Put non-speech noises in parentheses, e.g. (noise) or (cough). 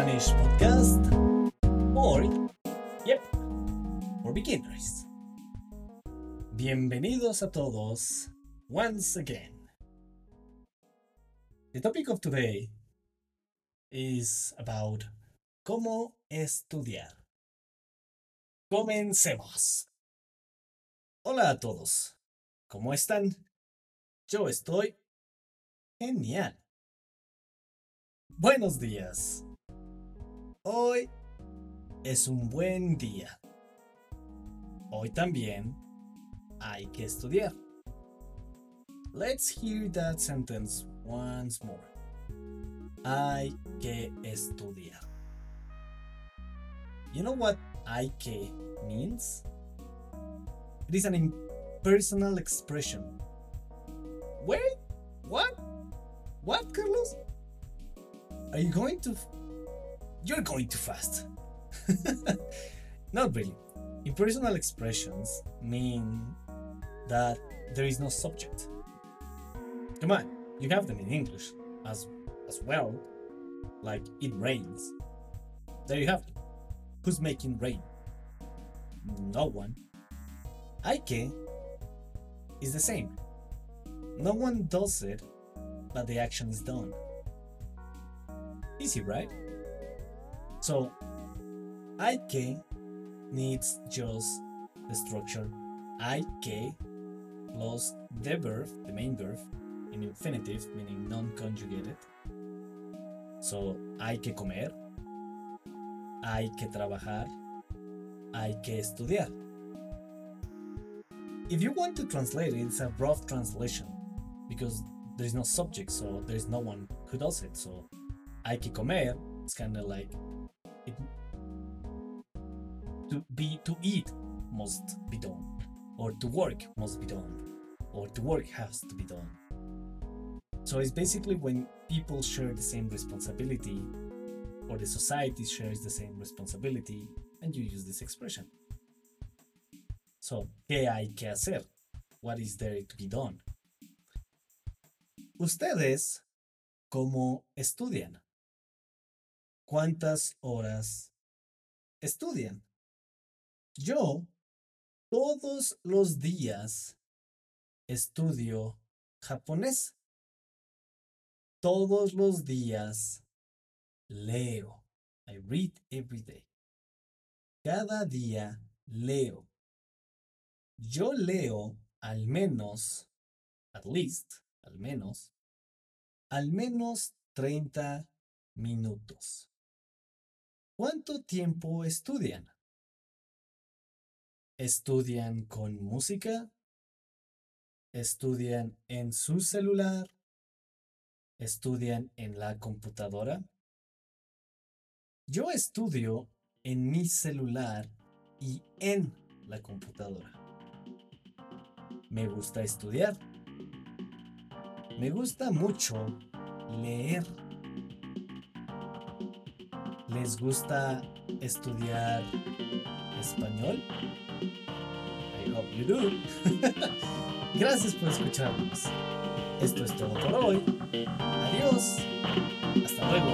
English podcast for, yep, for beginners. Bienvenidos a todos once again. The topic of today is about cómo estudiar. Comencemos. Hola a todos. ¿Cómo están? Yo estoy genial. Buenos días. Hoy es un buen día. Hoy también hay que estudiar. Let's hear that sentence once more. Hay que estudiar. You know what hay que means? It is an impersonal expression. Wait, what? What, Carlos? Are you going to. You're going too fast. (laughs) Not really. Impersonal expressions mean that there is no subject. Come on, you have them in English as, as well, like it rains. There you have it. Who's making rain? No one. Aike is the same. No one does it, but the action is done. Easy, right? So, Aike needs just the structure IK plus the verb, the main verb, in infinitive, meaning non conjugated. So, hay que comer, hay que trabajar, hay que estudiar. If you want to translate it, it's a rough translation because there is no subject, so there is no one who does it. So, hay que comer, it's kind of like it, to be to eat must be done, or to work must be done, or to work has to be done. So it's basically when people share the same responsibility, or the society shares the same responsibility, and you use this expression. So, ¿qué hay que hacer? What is there to be done? Ustedes, ¿cómo estudian? ¿Cuántas horas estudian? Yo, todos los días, estudio japonés. Todos los días leo. I read every day. Cada día leo. Yo leo al menos, at least, al menos, al menos 30 minutos. ¿Cuánto tiempo estudian? ¿Estudian con música? ¿Estudian en su celular? ¿Estudian en la computadora? Yo estudio en mi celular y en la computadora. Me gusta estudiar. Me gusta mucho leer. ¿Les gusta estudiar español? I hope you do. (laughs) Gracias por escucharnos. Esto es todo por hoy. Adiós. Hasta luego.